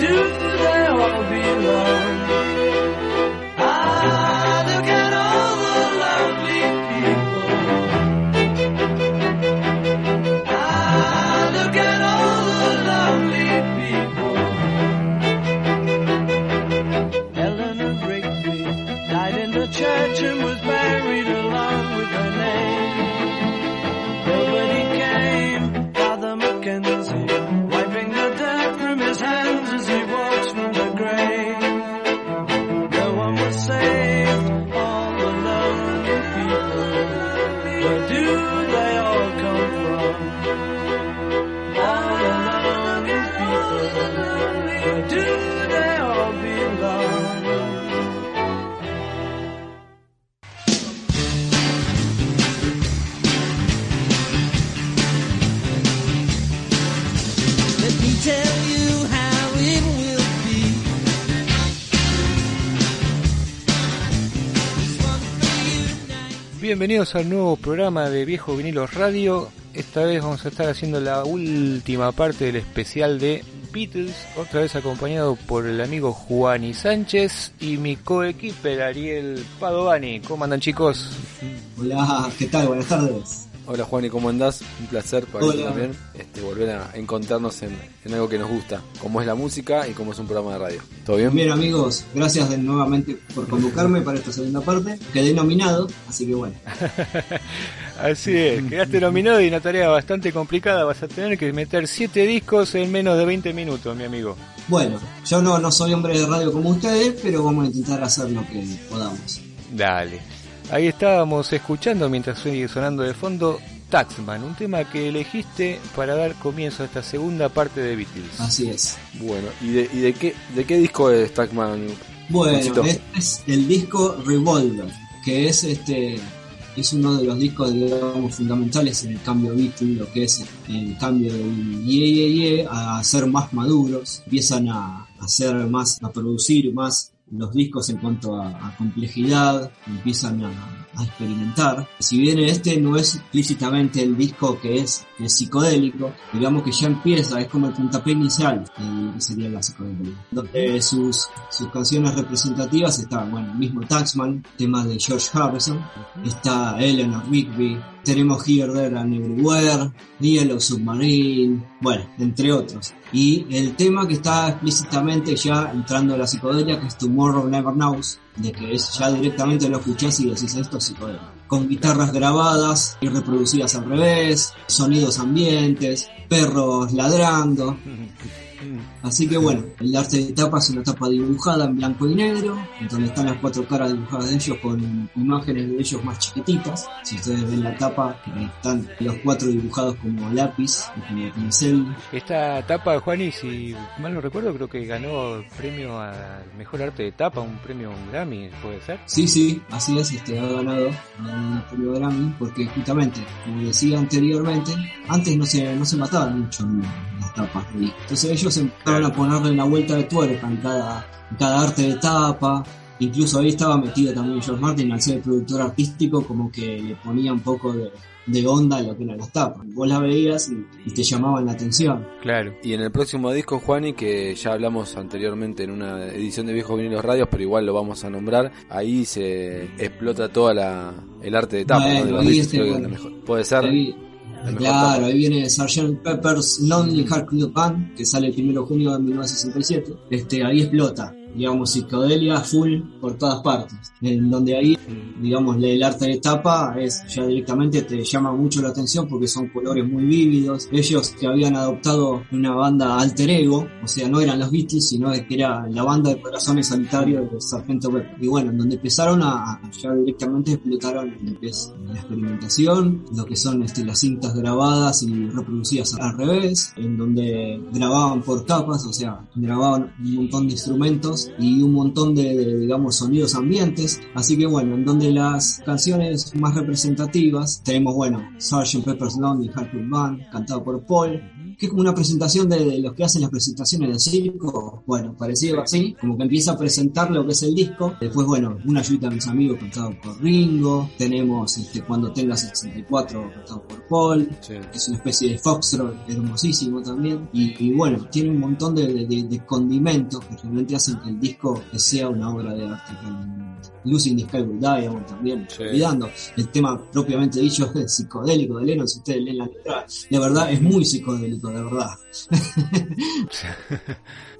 Do they all belong? Bienvenidos al nuevo programa de Viejo Vinilos Radio. Esta vez vamos a estar haciendo la última parte del especial de Beatles, otra vez acompañado por el amigo Juani Sánchez y mi coequiper Ariel Padovani. ¿Cómo andan chicos? Hola, ¿qué tal? Buenas tardes. Hola Juan, ¿y cómo andás? Un placer para mí también este, volver a encontrarnos en, en algo que nos gusta, como es la música y como es un programa de radio. ¿Todo bien? Bien amigos, gracias de nuevamente por convocarme para esta segunda parte. Quedé nominado, así que bueno. Así es, quedaste nominado y una tarea bastante complicada. Vas a tener que meter 7 discos en menos de 20 minutos, mi amigo. Bueno, yo no, no soy hombre de radio como ustedes, pero vamos a intentar hacer lo que podamos. Dale. Ahí estábamos escuchando mientras sigue sonando de fondo Taxman, un tema que elegiste para dar comienzo a esta segunda parte de Beatles. Así es. Bueno, ¿y de, y de qué de qué disco es Stackman? Bueno, este es el disco Revolver, que es este es uno de los discos digamos fundamentales en el cambio Beatle, lo que es el cambio del ye ye ye a ser más maduros, empiezan a hacer más, a producir más los discos en cuanto a, complejidad, empiezan a, a experimentar. Si bien este no es explícitamente el disco que es, es psicodélico, digamos que ya empieza, es como el puntapié inicial lo que sería la psicodelia. Donde sus, sus canciones representativas están, bueno, el mismo Taxman, temas de George Harrison, está Eleanor Rigby, tenemos Here, There and Everywhere, Yellow Submarine, bueno, entre otros. Y el tema que está explícitamente ya entrando a la psicodelia, que es Tomorrow Never Knows, de que es ya directamente lo escuchás y decís esto es psicodelia. Con guitarras grabadas y reproducidas al revés, sonidos ambientes, perros ladrando. Así que bueno, el arte de tapa es una tapa dibujada en blanco y negro, en donde están las cuatro caras dibujadas de ellos con imágenes de ellos más chiquititas. Si ustedes ven la tapa, están los cuatro dibujados como lápiz como pincel. Esta tapa, Juani, si mal no recuerdo, creo que ganó premio al mejor arte de tapa, un premio un Grammy, ¿puede ser? Sí, sí, así es, este ha ganado un premio Grammy, porque justamente, como decía anteriormente, antes no se, no se mataban mucho en las tapas. Entonces ellos empezaron a ponerle la vuelta de tuerca en cada, en cada arte de tapa. Incluso ahí estaba metido también George Martin al ser el productor artístico, como que le ponía un poco de, de onda a lo que eran las tapas. Vos las veías y, y te llamaban la atención. Claro. Y en el próximo disco, Juani, que ya hablamos anteriormente en una edición de Viejos Vinilos Radios, pero igual lo vamos a nombrar, ahí se explota toda la el arte de tapa, Bueno, ¿no? de los ahí discos, este, creo que bueno, la mejor. Puede ser Ahí- Claro, ahí viene Sgt. Pepper's Lonely Heart Club Band, que sale el 1 de junio de 1967. Este, ahí explota, digamos, psicodelia full por todas partes. En donde ahí, digamos, el arte de tapa es ya directamente te llama mucho la atención porque son colores muy vívidos. Ellos que habían adoptado una banda alter ego, o sea, no eran los Beatles, sino que era la banda de corazones sanitarios de Sargento Pepper. Y bueno, en donde empezaron a- ya directamente explotaron lo que es la experimentación, lo que son este, las cintas grabadas y reproducidas al revés, en donde grababan por capas, o sea, grababan un montón de instrumentos y un montón de, de, digamos, sonidos ambientes. Así que bueno, en donde las canciones más representativas tenemos, bueno, Sgt. Pepper's Lonely Heart Club Band, cantado por Paul, que es como una presentación de, de los que hacen las presentaciones del circo, bueno, parecido así, como que empieza a presentar lo que es el disco, después, bueno, una ayuda a mis amigos cantado por Ringo, tenemos este, Cuando tenga 64 cantado por Paul, Sí. que es una especie de foxtrot hermosísimo también, y, y bueno, tiene un montón de- de- de condimentos que realmente hacen que el disco sea una obra de arte. Con Lucy in the Sky with Diamond también, Sí. olvidando el tema propiamente dicho es psicodélico de Lennon, si ustedes leen la letra, la verdad es muy psicodélico, de verdad.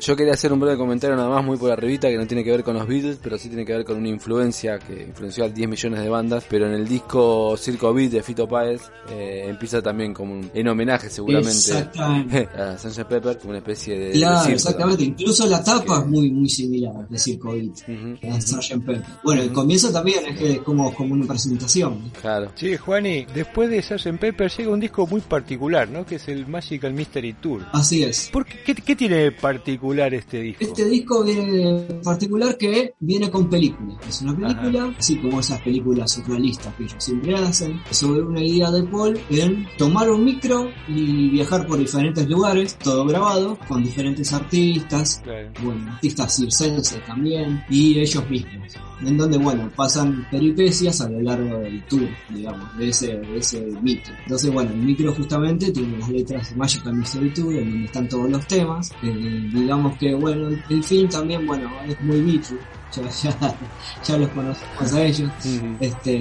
Yo quería hacer un breve comentario nada más muy por arribita que no tiene que ver con los Beatles, pero sí tiene que ver con una influencia que influenció a 10 millones de bandas, pero en el disco Circo Beat de Fito Páez eh, empieza también como un, en homenaje seguramente a Sgt. Pepper, como una especie de... de Claro, circo. exactamente. Incluso la tapa es muy, muy similar de Circo Beat. Ujú, a Sgt. Pepper. Bueno, el comienzo también es que es como, como una presentación. Claro. Sí, Juani, después de Sgt. Pepper llega un disco muy particular, ¿no? Que es el Magical Mystery Tour. Así es. ¿Por qué, qué, qué tiene de particular este disco? Este disco viene en particular que viene con película. Es una película, así como esas películas surrealistas que ellos siempre hacen, sobre una idea de Paul en tomar un micro y viajar por diferentes lugares, todo grabado, con diferentes artistas, Claro. bueno, artistas circenses también, y ellos mismos. En donde, bueno, pasan peripecias a lo largo del tour, digamos, de ese, de ese micro. Entonces, bueno, el micro justamente tiene las letras Magical Mystery Tour, en donde están todos los temas. Eh, digamos que, bueno, el, film también, bueno, es muy Beatles. Ya, ya, ya los conocemos a ellos. Este,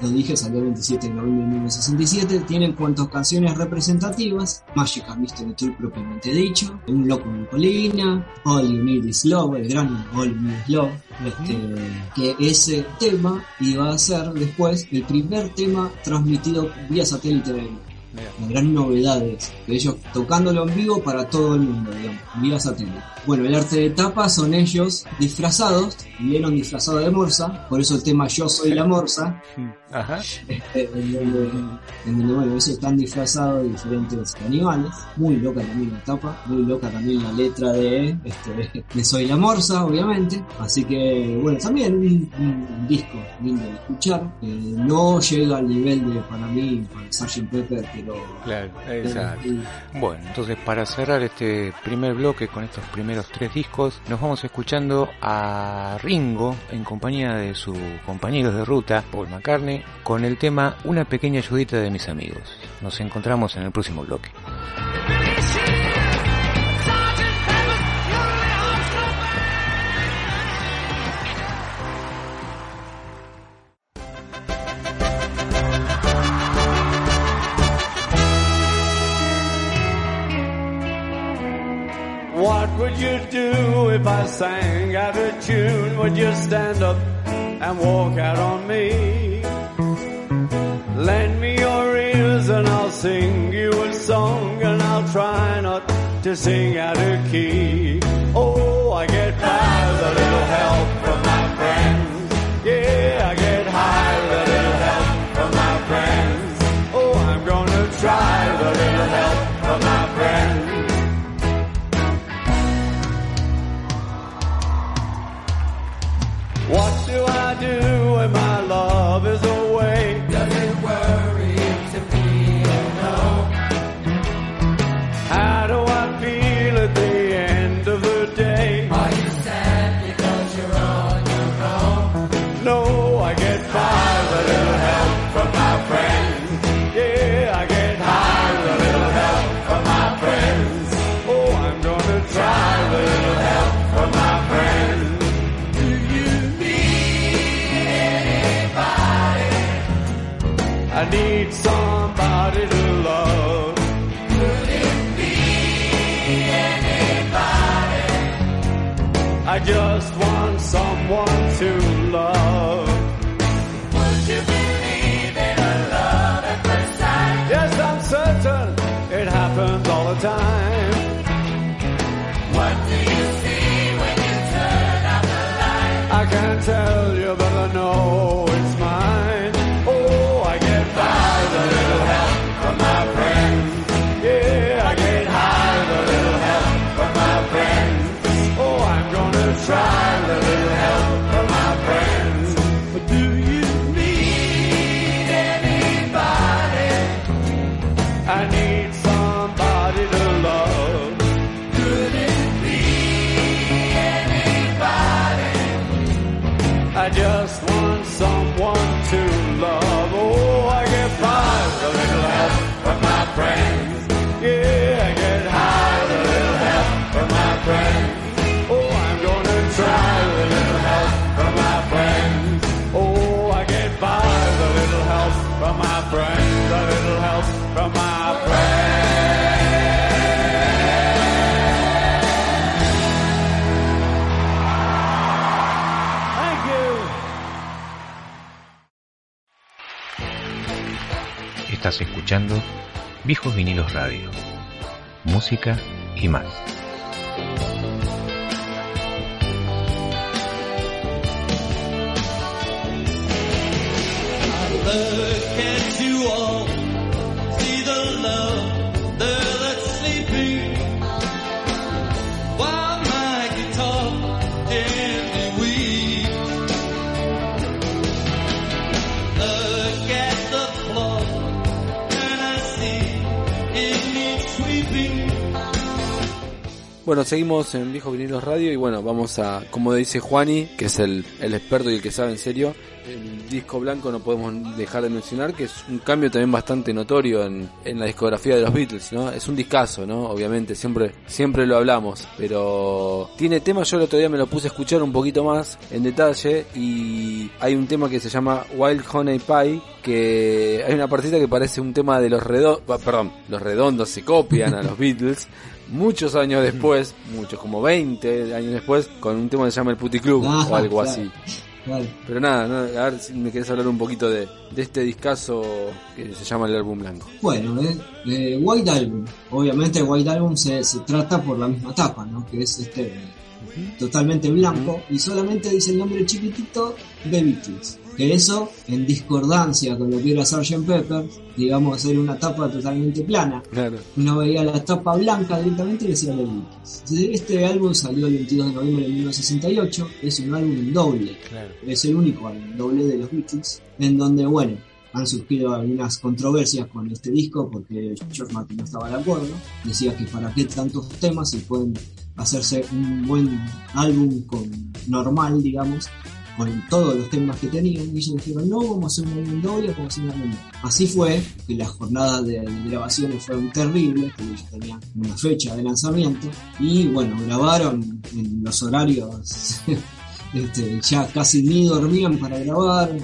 lo dije, salió el 27 de noviembre de 1967. Tiene en cuanto a canciones representativas, Magical Mystery Tour propiamente dicho, Un Loco en Colina, All You Need Is Love, el gran All You Need Is Love, este, que ese tema iba a ser después el primer tema transmitido vía satélite de gran novedad es que ellos tocándolo en vivo para todo el mundo, digamos, vía satélite. Bueno, el arte de tapa son ellos disfrazados, vieron disfrazado de morsa, por eso el tema Yo soy la morsa, Ajá. este, en donde, en donde, bueno, ellos están disfrazados de diferentes animales, muy loca también la tapa, muy loca también la letra de, este, de Soy la morsa, obviamente, así que, bueno, también un, un disco lindo de escuchar, eh, no llega al nivel de, para mí, para Sgt. Pepper, pero Claro, exacto. Bueno, entonces para cerrar este primer bloque con estos primeros tres discos, nos vamos escuchando a Ringo en compañía de sus compañeros de ruta, Paul McCartney, con el tema Una pequeña ayudita de mis amigos. Nos encontramos en el próximo bloque. What would you do if I sang out of tune? Would you stand up and walk out on me? Lend me your ears and I'll sing you a song and I'll try not to sing out of key. Oh, I get by with a little help from my friends. Yeah, I get high with a little help from my friends. Oh, I'm gonna try with a little help someone to love. Would you believe in a love at first sight? Yes, I'm certain it happens all the time. Estás escuchando Viejos Vinilos Radio. Música y más. Bueno, seguimos en Viejo Vinilos Radio y bueno, vamos a, como dice Juani, que es el, el experto y el que sabe en serio, el disco blanco no podemos dejar de mencionar que es un cambio también bastante notorio en, en la discografía de los Beatles, ¿no? Es un discazo, ¿no? Obviamente, siempre, siempre lo hablamos, pero tiene temas, yo el otro día me lo puse a escuchar un poquito más en detalle y hay un tema que se llama Wild Honey Pie, que hay una partita que parece un tema de los redondos, perdón, los redondos se copian a los Beatles, muchos años después, muchos, como 20 años después, con un tema que se llama El Puti Club Ah, o algo claro. así. Claro. Pero nada, nada, a ver si me querés hablar un poquito de, de este discazo que se llama El Álbum Blanco. Bueno, eh, eh, White Album. Obviamente White Album se, se trata por la misma tapa, ¿no? Que es este totalmente blanco y solamente dice el nombre chiquitito de Beatles. Que eso, en discordancia con lo que era Sgt. Pepper, digamos, era una tapa totalmente plana. Claro. Uno veía la tapa blanca directamente y decía los Este álbum salió el 22 de noviembre de 1968, es un álbum doble. Claro. Es el único álbum doble de los Beatles, en donde, bueno, han surgido algunas controversias con este disco porque George Martin no estaba de acuerdo. Decía que para qué tantos temas si pueden hacerse un buen álbum con normal, digamos, con todos los temas que tenían. Y ellos dijeron, no, vamos a hacer un doble, vamos a hacer un álbum doble. Así fue, que las jornadas de, de grabaciones fueron terribles, porque ellos tenían una fecha de lanzamiento. Y bueno, grabaron en los horarios este, ya casi ni dormían para grabar,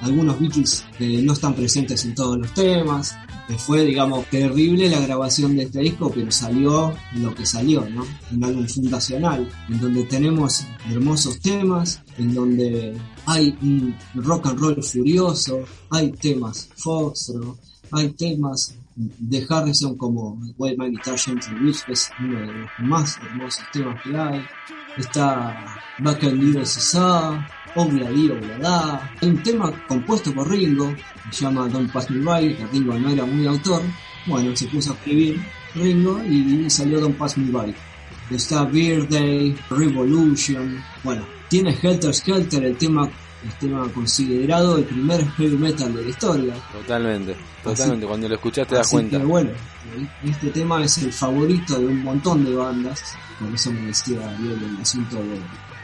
algunos Beatles eh, no están presentes en todos los temas, fue, digamos, terrible la grabación de este disco, pero salió lo que salió, ¿no? Un álbum fundacional, en donde tenemos hermosos temas, en donde hay un rock and roll furioso, hay temas Foxtrot, hay temas de Harrison como Wild Man Guitar Gentle Witch, que es uno de los más hermosos temas que hay. Está Back and Little Obladi Oblada. Hay un tema compuesto por Ringo, se llama Don't Pass Me By, que Ringo no era muy autor. Bueno, se puso a escribir Ringo y salió Don't Pass Me By. Está Birthday, Revolution. Bueno, tiene Helter Skelter, el tema el tema considerado el primer heavy metal de la historia. Totalmente, totalmente. Cuando lo escuchas te das cuenta. Que, bueno, este tema es el favorito de un montón de bandas. Por eso me decía bien el asunto de,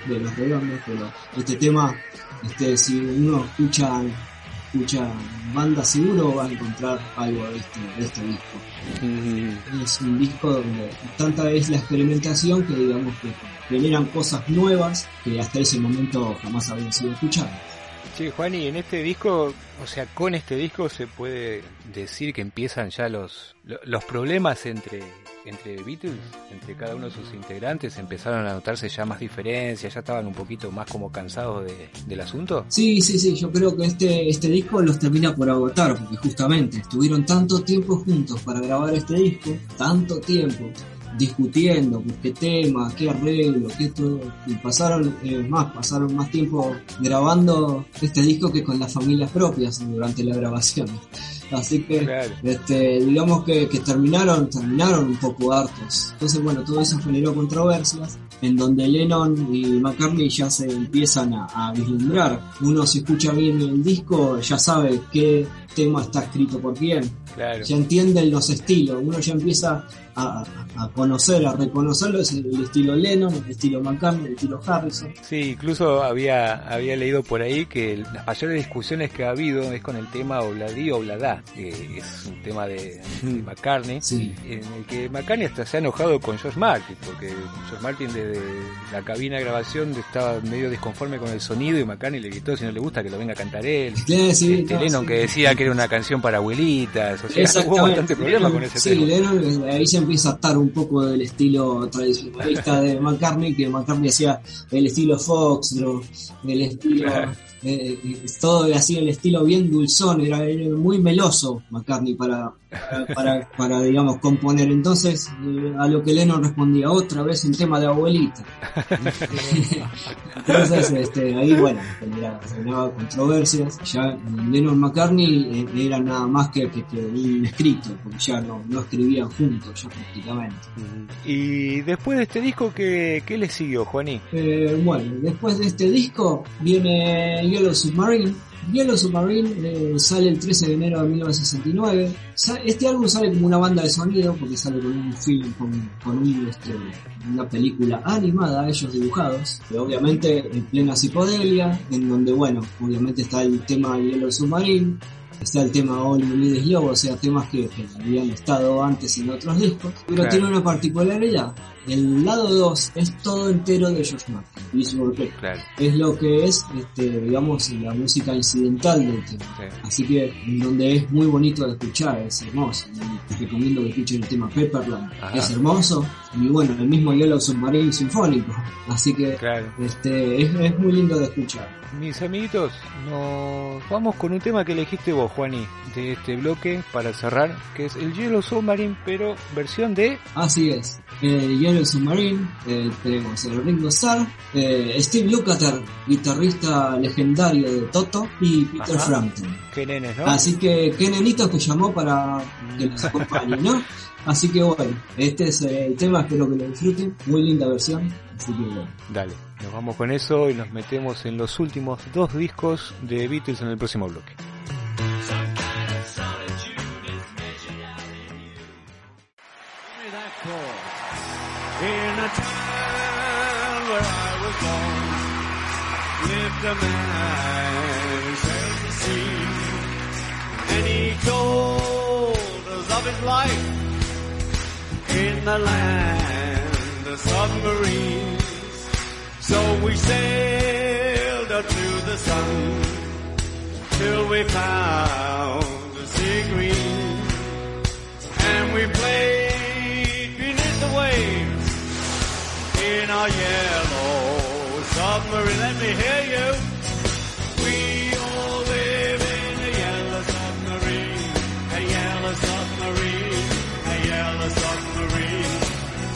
de los redondos, pero este tema, este, si uno escucha escucha banda seguro va a encontrar algo de este, de este disco. Es un disco donde tanta es la experimentación que digamos que generan cosas nuevas que hasta ese momento jamás habían sido escuchadas. Sí, Juan, y en este disco, o sea, con este disco se puede decir que empiezan ya los, los problemas entre, entre Beatles, entre cada uno de sus integrantes, empezaron a notarse ya más diferencias, ya estaban un poquito más como cansados del asunto. Sí, sí, sí, yo creo que este, este disco los termina por agotar, porque justamente estuvieron tanto tiempo juntos para grabar este disco, tanto tiempo, discutiendo qué tema, qué arreglo, qué todo. Y pasaron eh, más, pasaron más tiempo grabando este disco que con las familias propias durante la grabación. Así que, este, digamos que, que, terminaron, terminaron un poco hartos. Entonces, bueno, todo eso generó controversias en donde Lennon y McCartney ya se empiezan a, a vislumbrar. Uno si escucha bien el disco ya sabe qué tema está escrito por quién. Claro. Ya entienden los estilos. Uno ya empieza a, a conocer, a reconocerlo, es el, estilo Lennon, el estilo McCartney, el estilo Harrison. Sí, incluso había, había leído por ahí que las mayores discusiones que ha habido es con el tema Obladí Oblada, que es un tema de, McCartney, en el que McCartney hasta se ha enojado con George Martin, porque George Martin desde la cabina de grabación estaba medio disconforme con el sonido y McCartney le gritó si no le gusta que lo venga a cantar él. Sí, sí, este, Lennon que decía que era una canción para abuelitas, o sea, hubo bastante problema con ese tema. Sí, Lennon ahí se empieza a atar un poco del estilo tradicionalista de McCartney, que McCartney hacía el estilo Fox, el estilo eh, eh, todo así el estilo bien dulzón, era, muy meloso McCartney para, para, para, digamos, componer. Entonces, eh, a lo que Lennon respondía, otra vez un tema de abuelita. Entonces, este, ahí, bueno, generaba, controversias. Ya Lennon McCartney era nada más que, que, un escrito, porque ya no, no escribían juntos, ya prácticamente. Y después de este disco, ¿qué, qué le siguió, Juaní? bueno, después de este disco viene Yellow Submarine. Yellow Submarine eh, sale el 13 de enero de 1969. Este álbum sale como una banda de sonido porque sale con un film, con, este, una película animada, ellos dibujados, que obviamente en plena psicodelia, en donde, bueno, obviamente está el tema Yellow Submarine, está el tema All You Need Is Love, o sea, temas que, habían estado antes en otros discos, pero tiene una particularidad. El lado 2 es todo entero de George Martin, claro. Es lo que es, este, digamos, la música incidental del tema. Así que, donde es muy bonito de escuchar, es hermoso. Les recomiendo que escuchen el tema Pepperland, es hermoso. Y bueno, el mismo Yellow Submarine Sinfónico. Así que, este, es, es muy lindo de escuchar. Mis amiguitos, nos vamos con un tema que elegiste vos, Juani, de este bloque para cerrar, que es el Yellow Submarine, pero versión de... Así es, el Yellow Submarine, eh, tenemos el Ringo Starr, eh, Steve Lukather, guitarrista legendario de Toto, y Peter Frampton. Qué nenes, ¿no? Así que qué nenitos que llamó para que nos acompañen, ¿no? Así que bueno, este es el tema, espero que lo disfruten, muy linda versión, así que bueno. Dale, nos vamos con eso y nos metemos en los últimos dos discos de Beatles en el próximo bloque. In a town where I was born, lived a man sailed the sea, and he told us of his life in the land of submarines. So we sailed up to the sun till we found the sea green. And we played in our yellow submarine. Let me hear you. We all live in a yellow submarine, a yellow submarine, a yellow submarine.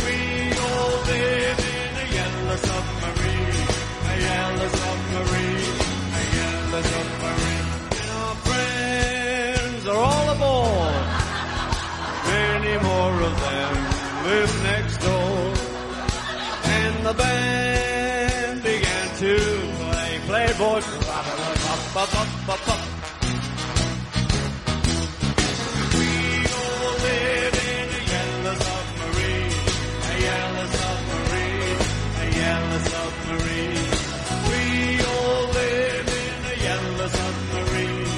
We all live in a yellow submarine, a yellow submarine, a yellow submarine. And our friends are all aboard. Many more of them live the band began to play Playboy. We all live in a yellow submarine, a yellow submarine, a yellow submarine. We all live in a yellow submarine,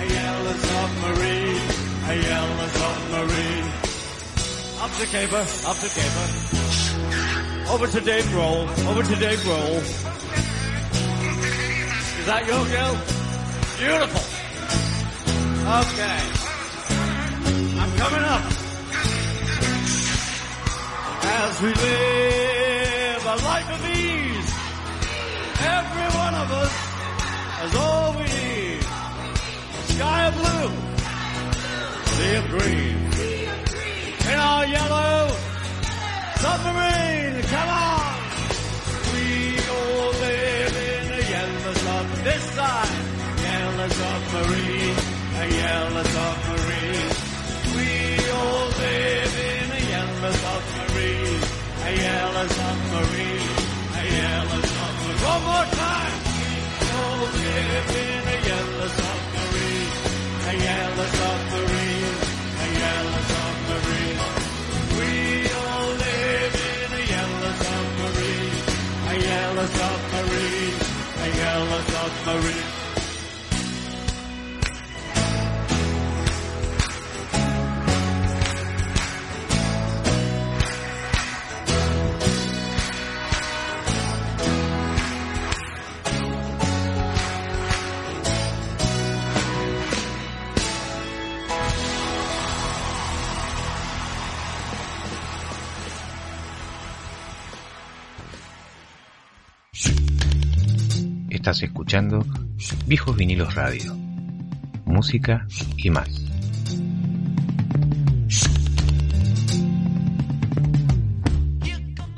a yellow submarine, a yellow submarine. Up the caper, up the caper. Over to Dave Grohl, over to Dave Grohl. Is that your girl? Beautiful. Okay. I'm coming up. As we live a life of ease, every one of us has all we need. A sky of blue, sea of green. In our yellow submarine, come on! We all live in a yellow sub this side. Yellow submarine, a yellow submarine. We all live in a yellow submarine, a yellow submarine, a yellow submarine. One more time. We all live in a yellow submarine, a yellow submarine, yellow submarine, a yellow submarine. Estás escuchando Viejos Vinilos Radio. Música y más.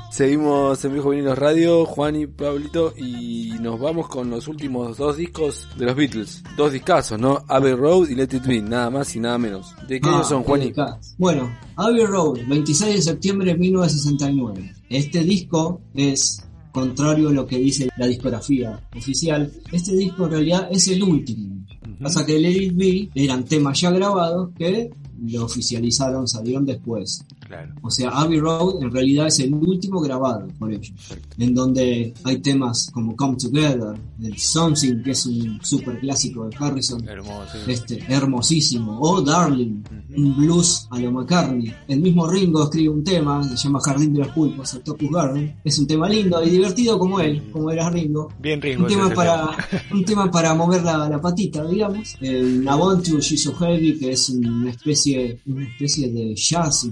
Seguimos en Viejo Vinilos Radio, Juan y Pablito, y nos vamos con los últimos dos discos de los Beatles. Dos discazos, ¿no? Abbey Road y Let It Be, nada más y nada menos. ¿De qué Ah, años son, Juan? y-. Bueno, Abbey Road, 26 de septiembre de 1969. Este disco es, contrario a lo que dice la discografía oficial, este disco en realidad es el último. Pasa que Let It Be eran temas ya grabados que lo oficializaron, salieron después. Claro. O sea, Abbey Road en realidad es el último grabado por ellos. En donde hay temas como Come Together, el Something, que es un super clásico de Harrison, Hermoso. este, hermosísimo. O Darling, un blues a lo McCartney. El mismo Ringo escribe un tema, se llama Jardín de los Pulpos, Octopus Garden. Es un tema lindo y divertido como él, como era Ringo. Bien Ringo. Un tema, para, un tema para mover la, la patita, digamos. El I Want to She's So Heavy, que es una especie, una especie de jazz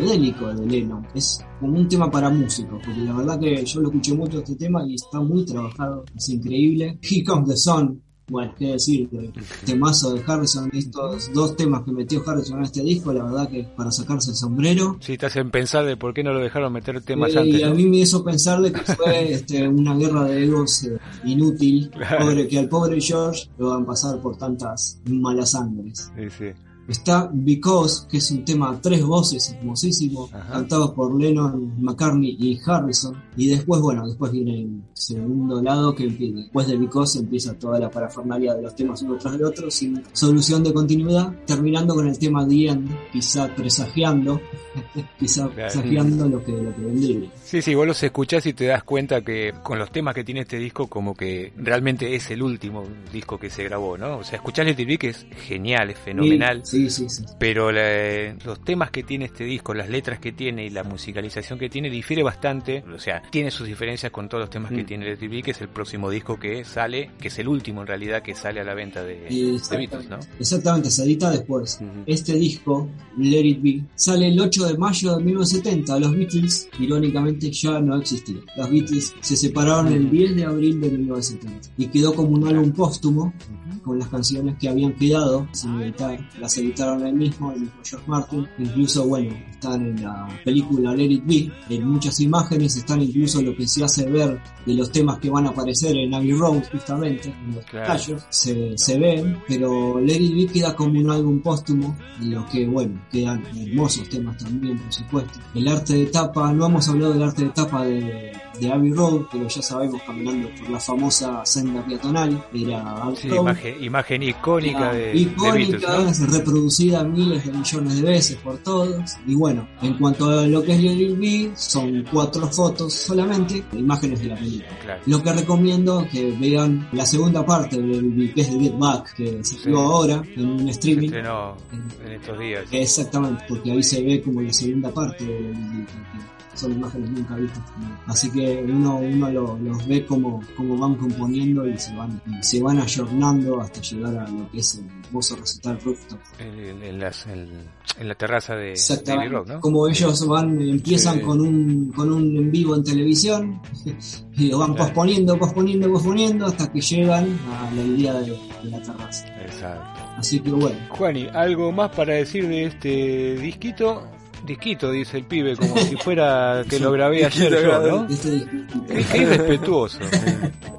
psicodélico de Lennon. Es como un tema para músicos, porque la verdad que yo lo escuché mucho este tema y está muy trabajado, es increíble. Here Comes the Sun, bueno, qué decir, temazo de Harrison, estos dos temas que metió Harrison en este disco, la verdad que para sacarse el sombrero. Sí, te hacen pensar de por qué no lo dejaron meter temas Eh, antes. y a mí me hizo pensar de que fue este, una guerra de egos eh, inútil, Claro. pobre, que al pobre George lo van a pasar por tantas malas sangres. Sí, sí. Está Because, que es un tema a tres voces, hermosísimo, Ajá. cantados por Lennon, McCartney y Harrison. Y después, bueno, después viene el segundo lado, que después de Because empieza toda la parafernalia de los temas uno tras el otro, sin solución de continuidad, terminando con el tema The End, quizá presagiando, quizá presagiando lo que, lo que vendría. Sí, sí, vos los escuchás y te das cuenta que con los temas que tiene este disco, como que realmente es el último disco que se grabó, ¿no? O sea, escuchás Let It Be, que es genial, es fenomenal. Sí, sí, sí. Pero la- los temas que tiene este disco, las letras que tiene y la musicalización que tiene difiere bastante. O sea, tiene sus diferencias con todos los temas que Mm. tiene Let It Be, que es el próximo disco que sale, que es el último en realidad que sale a la venta de, de. Beatles, ¿no? Exactamente, se edita después. Este disco, Let It Be, sale el 8 de mayo de 1970. Los Beatles, irónicamente, ya no existían. Los Beatles se separaron el 10 de abril de 1970 y quedó como un álbum póstumo con las canciones que habían quedado sin editar. Las editaron el mismo, el mismo George Martin. Incluso, bueno, están en la película Let It Be. En muchas imágenes están incluso lo que se hace ver de los temas que van a aparecer en Abbey Road, justamente, en los Claro. tallos. Se, se ven, pero Let It Be queda como un álbum póstumo, en lo que, bueno, quedan hermosos temas también, por supuesto. El arte de tapa, no hemos hablado del arte de tapa de, de Abbey Road, pero ya sabemos, caminando por la famosa senda peatonal, era Abbey Sí, Road. imagen, imagen icónica de, de icónica, Beatles, ¿no? es reproducida miles de millones de veces por todos. Y bueno, en cuanto a lo que es It Be, son cuatro fotos solamente, de imágenes de la película. Claro. Lo que recomiendo que vean la segunda parte de Let It Be, que es de Get Back, que se Sí. ahora en un Se streaming. estrenó en estos días. Exactamente, porque ahí se ve como la segunda parte de porque son imágenes nunca vistas. también. Así que uno, uno lo- los ve como, como van componiendo y se van, y se van ayornando hasta llegar a lo que es el hermoso recital rooftop. En, en- las- en- en la terraza de, de. Road, ¿no? Como ellos van, empiezan Sí. con un, con un en vivo en televisión y lo van Claro. posponiendo, posponiendo, posponiendo hasta que llegan a la idea de, de la terraza. Exacto. Así que bueno, Juani, ¿algo más para decir de este disquito? Disquito, dice el pibe, como si fuera que lo grabé ayer yo, ¿no? este. Qué, qué irrespetuoso.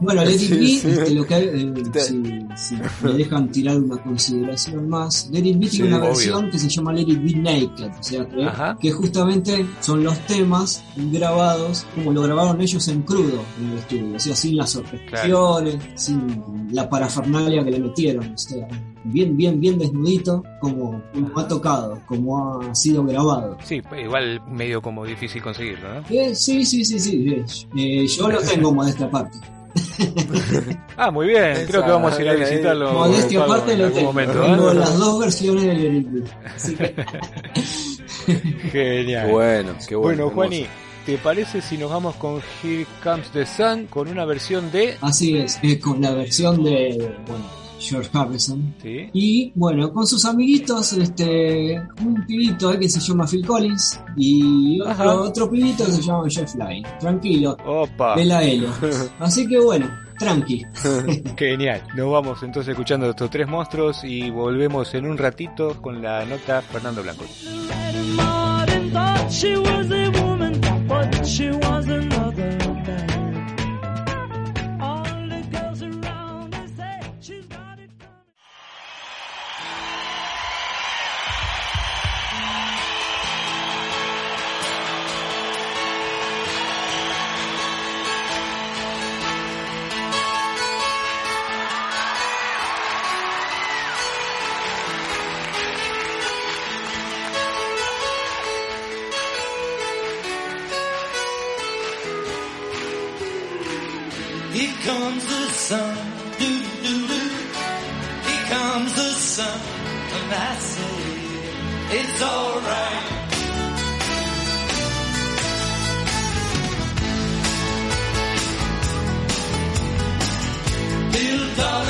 Bueno, Let It Sí, Be, sí. este, lo que, eh, Este- si, si me dejan tirar una consideración más, Let It Be Sí, tiene una obvio. versión que se llama Let It Be Naked, o sea, que justamente son los temas grabados como lo grabaron ellos en crudo en el estudio, o sea, sin las orquestaciones, sin la parafernalia que le metieron, o sea, bien, bien, bien desnudito, como, como ha tocado, como ha sido grabado. Sí, igual medio como difícil conseguirlo, ¿no? Eh, sí, sí, sí, sí, eh, yo lo tengo modestia aparte. Ah, muy bien, creo que vamos a ir a visitarlo Modestia aparte lo tengo. momento. Tengo ¿eh? las dos versiones del. Así que, Genial. Qué bueno, qué bueno. Bueno. Juani, ¿te parece si nos vamos con Here Comes the Sun con una versión de... así es, eh, con la versión de bueno, George Harrison. Sí, Y bueno, con sus amiguitos, este, un pibito eh, que se llama Phil Collins y otro, otro pibito que se llama Jeff Lynne. Tranquilo, opa, vela elo. Así que bueno, tranqui. genial. Nos vamos entonces escuchando estos tres monstruos y volvemos en un ratito con la nota Fernando Blanco. Here comes the sun, do do doo. Here comes the sun, and I say it's alright. Little darling,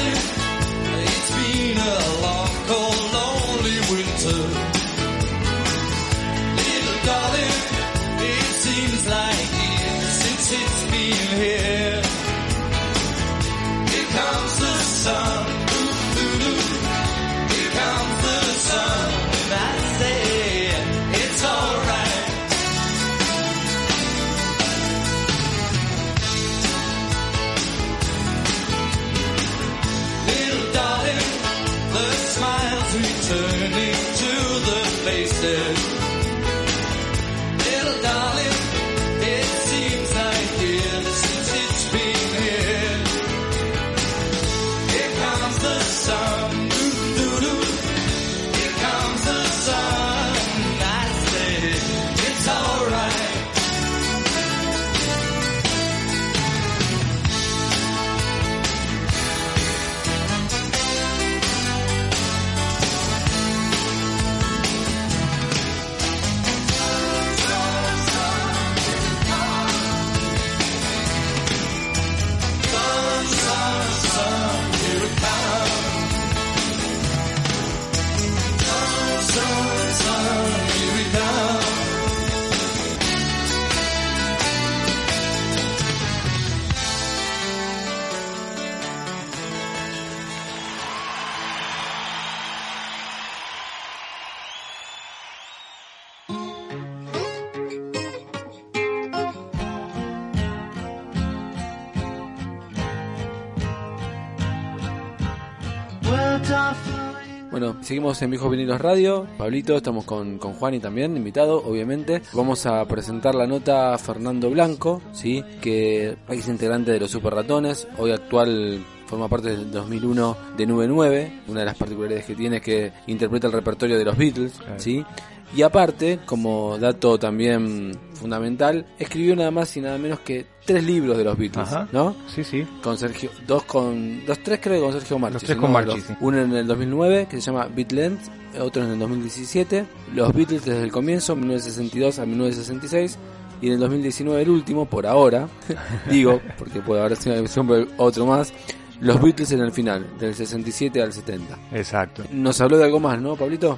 Bueno, seguimos en Viejos Vinilos Radio. Pablito, estamos con, con Juan y también, invitado, obviamente. Vamos a presentar la nota a Fernando Blanco, ¿sí? que es integrante de los Super Ratones, hoy actual forma parte del 2001 de Nube 9. Una de las particularidades que tiene es que interpreta el repertorio de los Beatles, ¿sí? Y aparte, como dato también fundamental, escribió nada más y nada menos que tres libros de los Beatles, Ajá. ¿no? Sí, sí. Con Sergio, dos con, dos tres creo que con Sergio Marchi. Los tres con Marchi, sí. Uno en el 2009 que se llama Beatland, otro en el 2017. Los Beatles desde el comienzo, 1962 a 1966. Y en el 2019 el último, por ahora, digo, porque puede haber sido siempre otro más, los Beatles en el final, del 67 al 70. Exacto. Nos habló de algo más, ¿no, Pablito?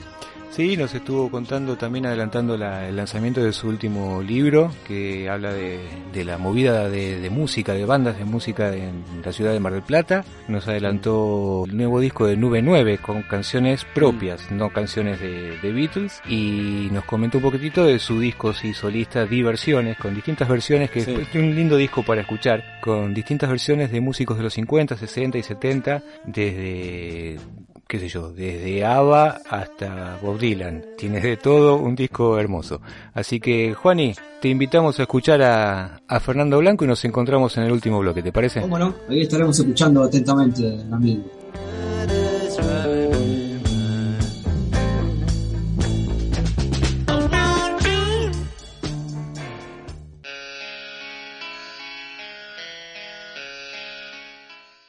Sí, nos estuvo contando también adelantando la- el lanzamiento de su último libro que habla de, de la movida de, de música, de bandas de música en la ciudad de Mar del Plata. Nos adelantó el nuevo disco de Nube 9 con canciones propias, no canciones de, de Beatles. Y nos comentó un poquitito de su disco sí, solista Diversiones, con distintas versiones que Sí. es un lindo disco para escuchar, con distintas versiones de músicos de los 50, 60 y 70, desde qué sé yo, desde ABBA hasta Bob Dylan. Tienes de todo un disco hermoso. Así que, Juani, te invitamos a escuchar a, a Fernando Blanco y nos encontramos en el último bloque, ¿te parece? ¿Cómo no? Ahí estaremos escuchando atentamente, amigo.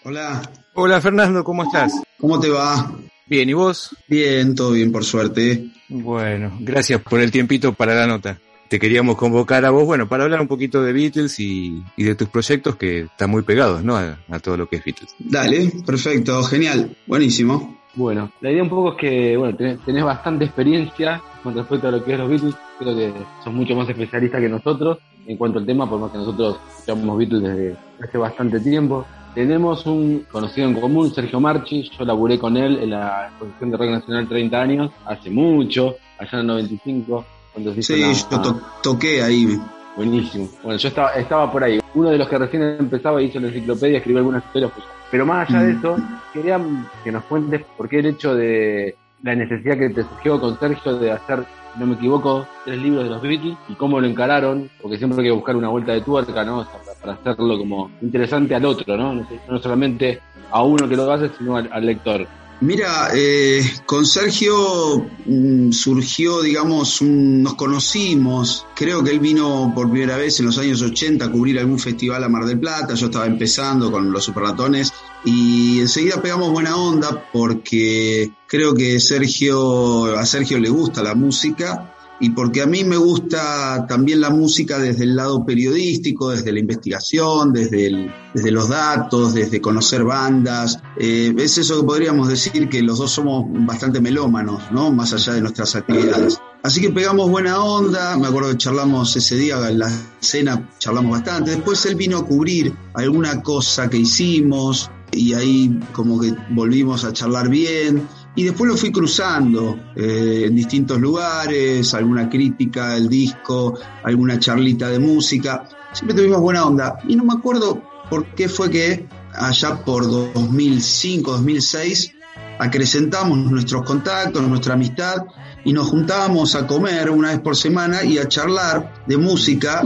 Hola, Hola Fernando, ¿cómo estás? ¿cómo te va? Bien, ¿y vos? Bien, todo bien por suerte. Bueno, gracias por el tiempito para la nota. Te queríamos convocar a vos, bueno, para hablar un poquito de Beatles y, y de tus proyectos que están muy pegados, ¿no? A, a todo lo que es Beatles. Dale, perfecto, genial, buenísimo. Bueno, la idea un poco es que, bueno, tenés, tenés bastante experiencia con respecto a lo que es los Beatles. Creo que sos mucho más especialista que nosotros en cuanto al tema, por más que nosotros escuchamos Beatles desde hace bastante tiempo. Tenemos un conocido en común, Sergio Marchi. Yo laburé con él en la exposición de Rock Nacional 30 años, hace mucho, allá en el 95. Cuando se hizo Sí, la- yo to- toqué ahí. Buenísimo. Bueno, yo estaba, estaba por ahí. Uno de los que recién empezaba hizo la enciclopedia, escribió algunas historias. pues, Pero más allá de eso, quería que nos cuentes por qué el hecho de la necesidad que te surgió con Sergio de hacer, si no me equivoco, tres libros de los Beatles y cómo lo encararon, porque siempre hay que buscar una vuelta de tuerca, ¿no? O sea, para, hacerlo como interesante al otro, ¿no? No, solamente a uno que lo hace, sino al, al lector. Mira, eh, con Sergio mm, surgió, digamos, un- nos conocimos. Creo que él vino por primera vez en los años 80 a cubrir algún festival a Mar del Plata. Yo estaba empezando con los Superratones y enseguida pegamos buena onda porque creo que Sergio, a Sergio le gusta la música y porque a mí me gusta también la música desde el lado periodístico, desde la investigación, desde, desde los datos, desde conocer bandas. Eh, es eso que podríamos decir que los dos somos bastante melómanos, ¿no? Más allá de nuestras actividades. Así que pegamos buena onda, me acuerdo que charlamos ese día en la cena, charlamos bastante. Después él vino a cubrir alguna cosa que hicimos y ahí como que volvimos a charlar bien. Y después lo fui cruzando eh, en distintos lugares, alguna crítica del disco, alguna charlita de música. Siempre tuvimos buena onda. Y no me acuerdo por qué fue que allá por 2005, 2006, acrecentamos nuestros contactos, nuestra amistad y nos juntábamos a comer una vez por semana y a charlar de música.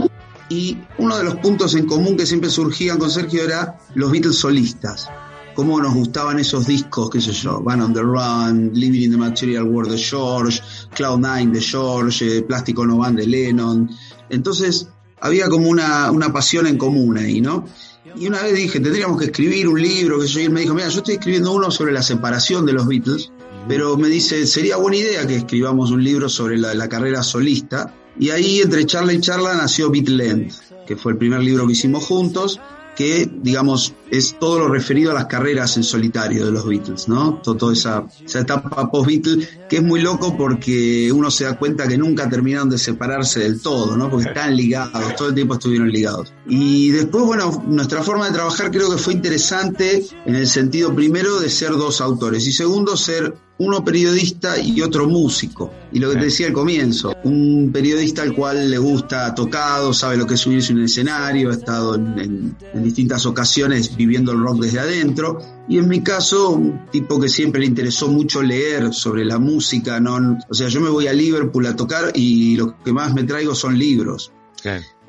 Y uno de los puntos en común que siempre surgían con Sergio era los Beatles solistas cómo nos gustaban esos discos, qué sé yo, Van on the Run, Living in the Material World de George, Cloud Nine de George, eh, Plástico No Van de Lennon. Entonces, había como una, una pasión en común ahí, ¿no? Y una vez dije, tendríamos que escribir un libro, que yo, y él me dijo, mira, yo estoy escribiendo uno sobre la separación de los Beatles, pero me dice, sería buena idea que escribamos un libro sobre la, la carrera solista. Y ahí, entre charla y charla, nació Beatland, que fue el primer libro que hicimos juntos, que, digamos, es todo lo referido a las carreras en solitario de los Beatles, ¿no? To- Toda esa, esa etapa post-Beatles, que es muy loco porque uno se da cuenta que nunca terminaron de separarse del todo, ¿no? Porque están ligados, todo el tiempo estuvieron ligados. Y después, bueno, nuestra forma de trabajar creo que fue interesante en el sentido primero de ser dos autores y segundo ser uno periodista y otro músico. Y lo que te decía al comienzo, un periodista al cual le gusta tocado, sabe lo que es subirse a un escenario, ha estado en, en- en distintas ocasiones viviendo el rock desde adentro. Y en mi caso, un tipo que siempre le interesó mucho leer sobre la música, ¿no? O sea, yo me voy a Liverpool a tocar y lo que más me traigo son libros.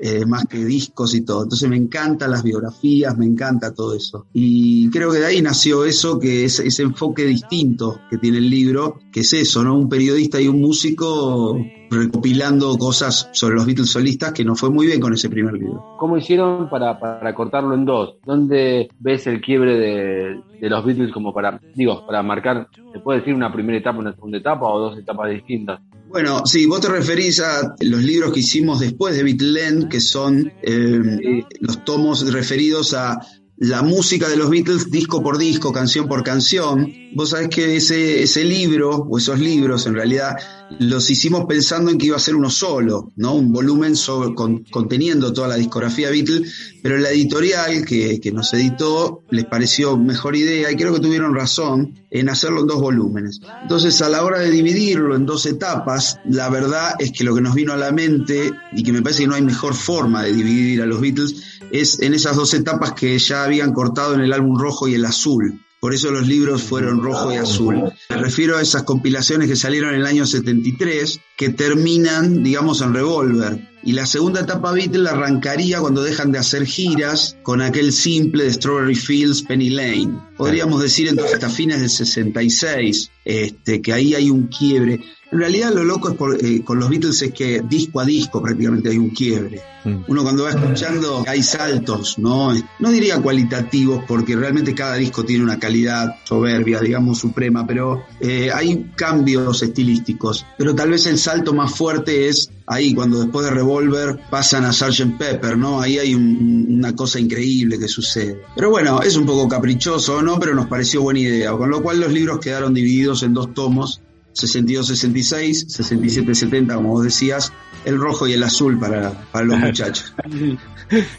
Eh, más que discos y todo. Entonces me encantan las biografías, me encanta todo eso. Y creo que de ahí nació eso, que es ese enfoque distinto que tiene el libro, que es eso, ¿no? Un periodista y un músico recopilando cosas sobre los Beatles solistas, que nos fue muy bien con ese primer libro. ¿Cómo hicieron para, para cortarlo en dos? ¿Dónde ves el quiebre de, de los Beatles como para, digo, para marcar, se puede decir una primera etapa, una segunda etapa o dos etapas distintas? Bueno, sí, vos te referís a los libros que hicimos después de Beatles, que son eh, los tomos referidos a la música de los Beatles disco por disco, canción por canción. Vos sabés que ese, ese libro, o esos libros en realidad, los hicimos pensando en que iba a ser uno solo, ¿no? Un volumen sobre- con- conteniendo toda la discografía Beatles, pero la editorial que, que nos editó les pareció mejor idea y creo que tuvieron razón en hacerlo en dos volúmenes. Entonces, a la hora de dividirlo en dos etapas, la verdad es que lo que nos vino a la mente, y que me parece que no hay mejor forma de dividir a los Beatles, es en esas dos etapas que ya habían cortado en el álbum rojo y el azul. Por eso los libros fueron rojo y azul. Me refiero a esas compilaciones que salieron en el año 73, que terminan, digamos, en Revolver. Y la segunda etapa Beatle arrancaría cuando dejan de hacer giras con aquel simple de Strawberry Fields, Penny Lane. Podríamos decir entonces hasta fines del 66, este, que ahí hay un quiebre. En realidad lo loco es por, eh, con los Beatles es que disco a disco prácticamente hay un quiebre. Mm. Uno cuando va escuchando hay saltos, ¿no? No diría cualitativos porque realmente cada disco tiene una calidad soberbia, digamos, suprema, pero eh, hay cambios estilísticos. Pero tal vez el salto más fuerte es ahí, cuando después de Revolver pasan a Sgt. Pepper, ¿no? Ahí hay un- una cosa increíble que sucede. Pero bueno, es un poco caprichoso, ¿no? Pero nos pareció buena idea, con lo cual los libros quedaron divididos en dos tomos 62-66, 67-70, como vos decías, el rojo y el azul para, para los muchachos.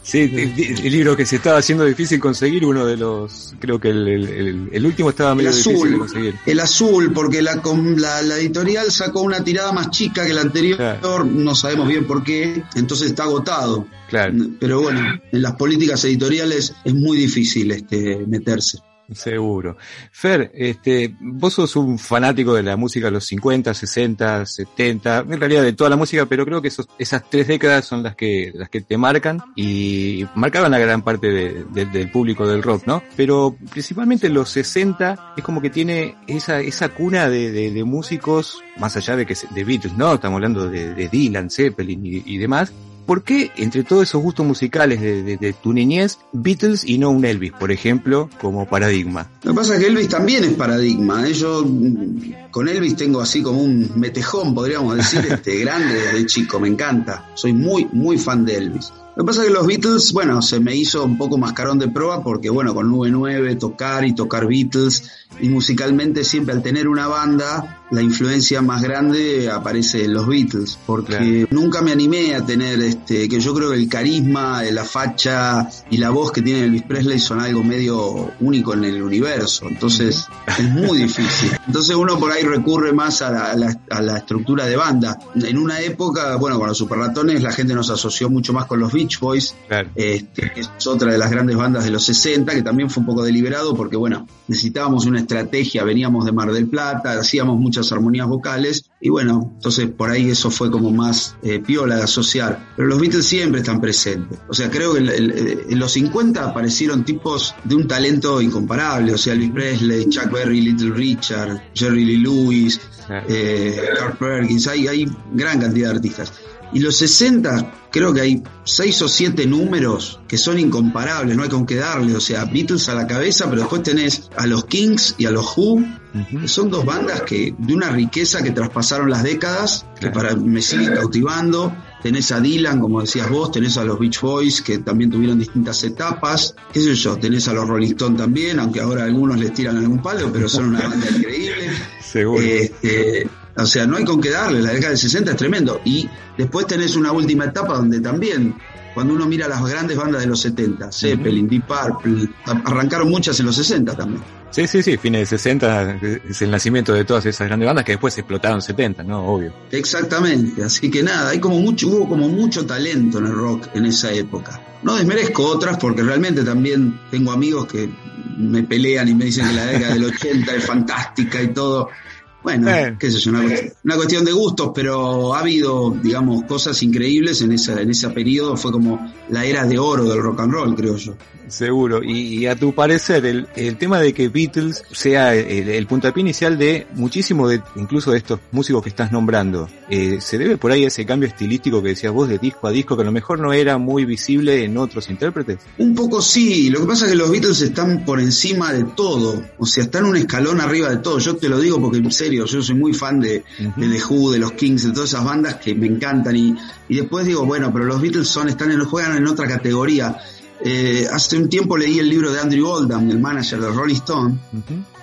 Sí, el, libro que se estaba haciendo difícil conseguir, uno de los, creo que el, el- último estaba El medio difícil de azul, conseguir. el azul, porque la, la, la editorial sacó una tirada más chica que la anterior, Claro. no sabemos bien por qué, entonces está agotado. Claro, Pero bueno, en las políticas editoriales es muy difícil este, meterse. Seguro. Fer, este, vos sos un fanático de la música de los 50, 60, 70, en realidad de toda la música, pero creo que esos- esas tres décadas son las que, las que te marcan y marcaban a gran parte de- de- del público del rock, ¿no? Pero principalmente los 60 es como que tiene esa, esa cuna de, de- músicos, más allá de que de Beatles, ¿no? Estamos hablando de, Dylan, Zeppelin y demás. ¿Por qué entre todos esos gustos musicales de, de- de tu niñez, Beatles y no un Elvis, por ejemplo, como paradigma? Lo que pasa es que Elvis también es paradigma. ¿eh? Yo mm, con Elvis tengo así como un metejón, podríamos decir, este, grande desde chico, me encanta. Soy muy, muy fan de Elvis. Lo que pasa es que los Beatles, bueno, se me hizo un poco mascarón de prueba porque, bueno, con 9-9, tocar y tocar Beatles, y musicalmente siempre al tener una banda, la influencia más grande aparece en los Beatles, porque nunca me animé a tener, este, que yo creo que el carisma, la facha y la voz que tiene Elvis Presley son algo medio único en el universo, entonces es muy difícil. Entonces uno por ahí recurre más a la, a la- a la estructura de banda. En una época, bueno, con los Superratones la gente nos asoció mucho más con los Beach Boys, Claro. este, que es otra de las grandes bandas de los 60, que también fue un poco deliberado porque, bueno, necesitábamos una estrategia, veníamos de Mar del Plata, hacíamos muchas armonías vocales, y bueno, entonces por ahí eso fue como más eh, piola de asociar. Pero los Beatles siempre están presentes. O sea, creo que en, en- en los 50 aparecieron tipos de un talento incomparable, o sea, Elvis Presley, Chuck Berry, Little Richard, Jerry Lee Lewis, eh, Carl Perkins, hay, hay gran cantidad de artistas. Y los 60, creo que hay seis o siete números que son incomparables, no hay con qué darle. O sea, Beatles a la cabeza, pero después tenés a los Kings y a los Who, que son dos bandas que de una riqueza que traspasaron las décadas, que para me siguen cautivando. tenés a Dylan, como decías vos, tenés a los Beach Boys, que también tuvieron distintas etapas, qué sé yo, tenés a los Rolling Stones también, aunque ahora algunos les tiran algún palo, pero son una banda increíble. Seguro. Este, o sea, no hay con qué darle, la década del 60 es tremendo. Y después tenés una última etapa donde también, cuando uno mira las grandes bandas de los 70, Zeppelin, Deep Purple, arrancaron muchas en los 60 también. Sí, sí, sí, fines de 60 es el nacimiento de todas esas grandes bandas que después explotaron en 70, ¿no? Obvio. Exactamente, así que nada, hay como mucho, hubo como mucho talento en el rock en esa época. No desmerezco otras porque realmente también tengo amigos que me pelean y me dicen que la década del 80 es fantástica y todo. Bueno, Eh. qué sé yo, una, cuest- una cuestión de gustos, pero ha habido, digamos, cosas increíbles en esa, en ese periodo. Fue como la era de oro del rock and roll, creo yo. Seguro. Y, y a tu parecer, el, el tema de que Beatles sea el, el puntapié inicial de muchísimo de, incluso de estos músicos que estás nombrando, eh, ¿se debe por ahí a ese cambio estilístico que decías vos de disco a disco que a lo mejor no era muy visible en otros intérpretes? Un poco sí, lo que pasa es que los Beatles están por encima de todo, o sea, están un escalón arriba de todo. Yo te lo digo porque en serio, yo soy muy fan de, de The Who, de los Kings, de todas esas bandas que me encantan. Y, y después digo, bueno, pero los Beatles son, están en, juegan en otra categoría. Eh, hace un tiempo leí el libro de Andrew Oldham, el manager de Rolling Stone,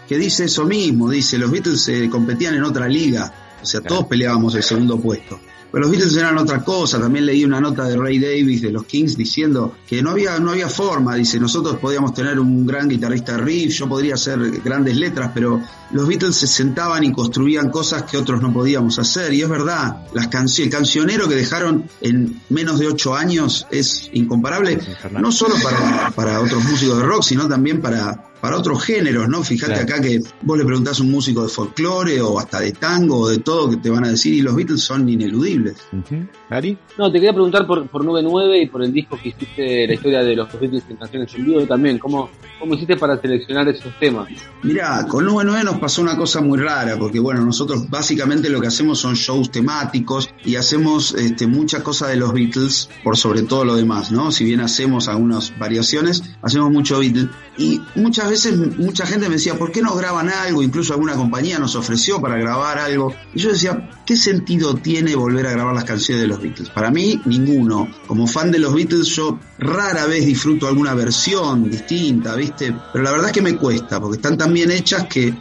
que dice eso mismo, dice, los Beatles eh, competían en otra liga, o sea, todos peleábamos el segundo puesto. Pero los Beatles eran otra cosa, también leí una nota de Ray Davis de los Kings diciendo que no había, no había forma, dice, nosotros podíamos tener un gran guitarrista riff, yo podría hacer grandes letras, pero los Beatles se sentaban y construían cosas que otros no podíamos hacer, y es verdad, las canci- el cancionero que dejaron en menos de ocho años es incomparable, no solo para, para otros músicos de rock, sino también para, para otros géneros, ¿no? Fíjate Claro. acá que vos le preguntás a un músico de folclore o hasta de tango o de todo que te van a decir y los Beatles son ineludibles. ¿Ari? No, te quería preguntar por, por Nube 9 y por el disco que hiciste, la historia de los Beatles en canciones en vivo también. ¿Cómo, ¿Cómo hiciste para seleccionar esos temas? Mirá, con Nube 9 nos pasó una cosa muy rara, porque bueno, nosotros básicamente lo que hacemos son shows temáticos y hacemos este, mucha cosa de los Beatles por sobre todo lo demás, ¿no? Si bien hacemos algunas variaciones, hacemos mucho Beatles. Y muchas veces mucha gente me decía, ¿por qué no graban algo? Incluso alguna compañía nos ofreció para grabar algo. Y yo decía, ¿qué sentido tiene volver a grabar las canciones de los Beatles? Para mí, ninguno. Como fan de los Beatles, yo rara vez disfruto alguna versión distinta, ¿viste? Pero la verdad es que me cuesta, porque están tan bien hechas que...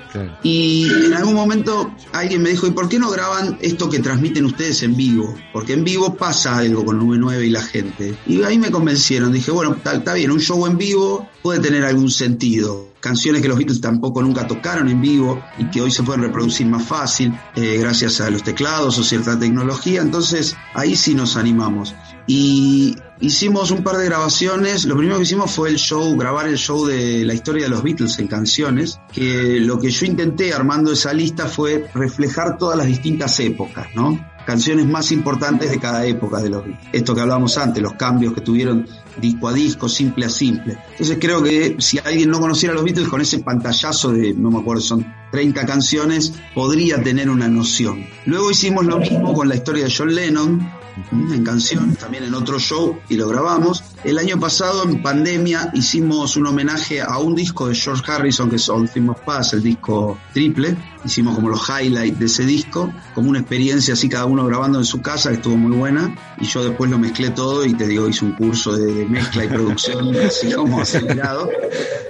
Y en algún momento alguien me dijo, ¿y por qué no graban esto que transmiten ustedes en vivo? Porque en vivo pasa algo con Nube 9 y la gente. Y ahí me convencieron, dije, bueno, está bien, un show en vivo puede tener algún sentido. Canciones que los Beatles tampoco nunca tocaron en vivo y que hoy se pueden reproducir más fácil eh, gracias a los teclados o cierta tecnología. Entonces ahí sí nos animamos. Y hicimos un par de grabaciones. Lo primero que hicimos fue el show, grabar el show de la historia de los Beatles en canciones. Que lo que yo intenté armando esa lista fue reflejar todas las distintas épocas, ¿no? Canciones más importantes de cada época de los Beatles. Esto que hablábamos antes, los cambios que tuvieron disco a disco, simple a simple. Entonces creo que si alguien no conociera los Beatles con ese pantallazo de, no me acuerdo, son 30 canciones, podría tener una noción. Luego hicimos lo mismo con la historia de John Lennon, en canciones, también en otro show, y lo grabamos. El año pasado, en pandemia, hicimos un homenaje a un disco de George Harrison, que es All Things Must Pass, el disco triple. Hicimos como los highlights de ese disco, como una experiencia así, cada uno grabando en su casa, que estuvo muy buena. Y yo después lo mezclé todo y te digo, hice un curso de, mezcla y producción, así como acelerado.